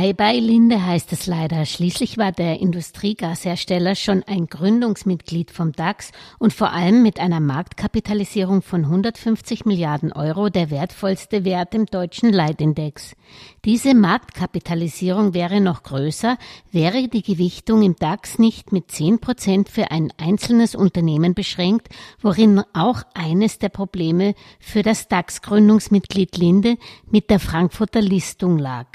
Bye bye Linde heißt es leider. Schließlich war der Industriegashersteller schon ein Gründungsmitglied vom DAX und vor allem mit einer Marktkapitalisierung von 150 Milliarden Euro der wertvollste Wert im deutschen Leitindex. Diese Marktkapitalisierung wäre noch größer, wäre die Gewichtung im DAX nicht mit 10 Prozent für ein einzelnes Unternehmen beschränkt, worin auch eines der Probleme für das DAX-Gründungsmitglied Linde mit der Frankfurter Listung lag.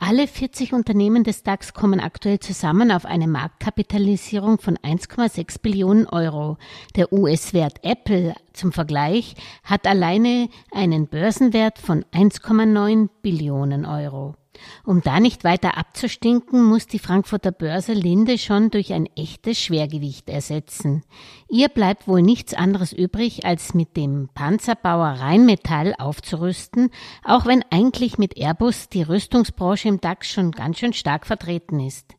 Alle 40 Unternehmen des DAX kommen aktuell zusammen auf eine Marktkapitalisierung von 1,6 Billionen Euro. Der US-Wert Apple zum Vergleich hat alleine einen Börsenwert von 1,9 Billionen Euro. Um da nicht weiter abzustinken, muss die Frankfurter Börse Linde schon durch ein echtes Schwergewicht ersetzen. Ihr bleibt wohl nichts anderes übrig, als mit dem Panzerbauer Rheinmetall aufzurüsten, auch wenn eigentlich mit Airbus die Rüstungsbranche im DAX schon ganz schön stark vertreten ist.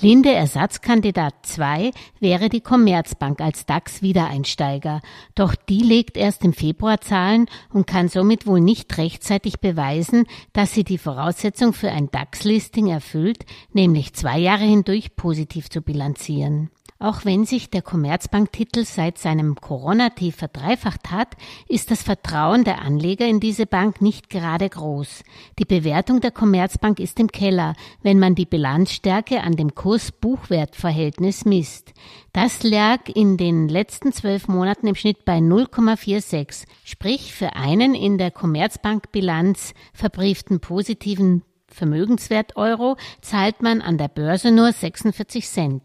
Linde Ersatzkandidat 2 wäre die Commerzbank als DAX-Wiedereinsteiger, doch die legt erst im Februar Zahlen und kann somit wohl nicht rechtzeitig beweisen, dass sie die Voraussetzung für ein DAX-Listing erfüllt, nämlich zwei Jahre hindurch positiv zu bilanzieren. Auch wenn sich der Commerzbank-Titel seit seinem Corona-Tief verdreifacht hat, ist das Vertrauen der Anleger in diese Bank nicht gerade groß. Die Bewertung der Commerzbank ist im Keller, wenn man die Bilanzstärke an dem Kurs-Buchwert-Verhältnis misst. Das lag in den letzten zwölf Monaten im Schnitt bei 0,46, sprich für einen in der Commerzbank-Bilanz verbrieften positiven Vermögenswert Euro zahlt man an der Börse nur 46 Cent.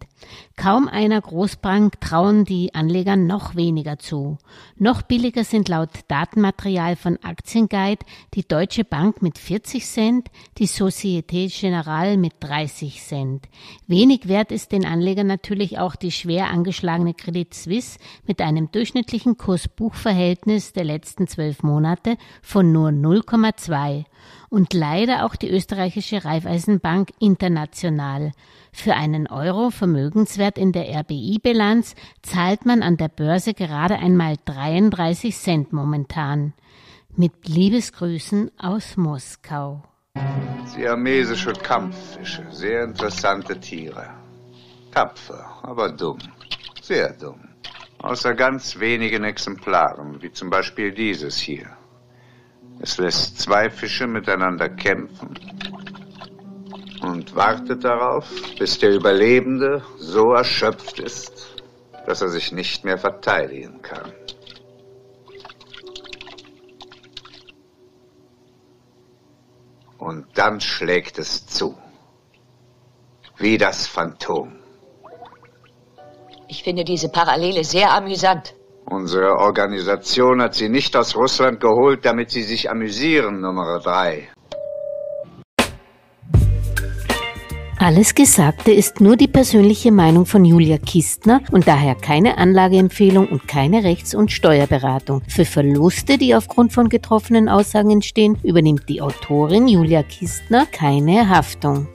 Kaum einer Großbank trauen die Anleger noch weniger zu. Noch billiger sind laut Datenmaterial von Aktienguide die Deutsche Bank mit 40 Cent, die Societe Generale mit 30 Cent. Wenig wert ist den Anlegern natürlich auch die schwer angeschlagene Credit Suisse mit einem durchschnittlichen Kursbuchverhältnis der letzten zwölf Monate von nur 0,2 und leider auch die österreichische Raiffeisenbank International. Für einen Euro Vermögenswert in der RBI-Bilanz zahlt man an der Börse gerade einmal 33 Cent momentan. Mit Liebesgrüßen aus Moskau. Siamesische Kampffische, sehr interessante Tiere. Tapfer, aber dumm. Sehr dumm. Außer ganz wenigen Exemplaren, wie zum Beispiel dieses hier. Es lässt zwei Fische miteinander kämpfen und wartet darauf, bis der Überlebende so erschöpft ist, dass er sich nicht mehr verteidigen kann. Und dann schlägt es zu. Wie das Phantom. Ich finde diese Parallele sehr amüsant. Unsere Organisation hat sie nicht aus Russland geholt, damit sie sich amüsieren, Nummer drei. Alles Gesagte ist nur die persönliche Meinung von Julia Kistner und daher keine Anlageempfehlung und keine Rechts- und Steuerberatung. Für Verluste, die aufgrund von getroffenen Aussagen entstehen, übernimmt die Autorin Julia Kistner keine Haftung.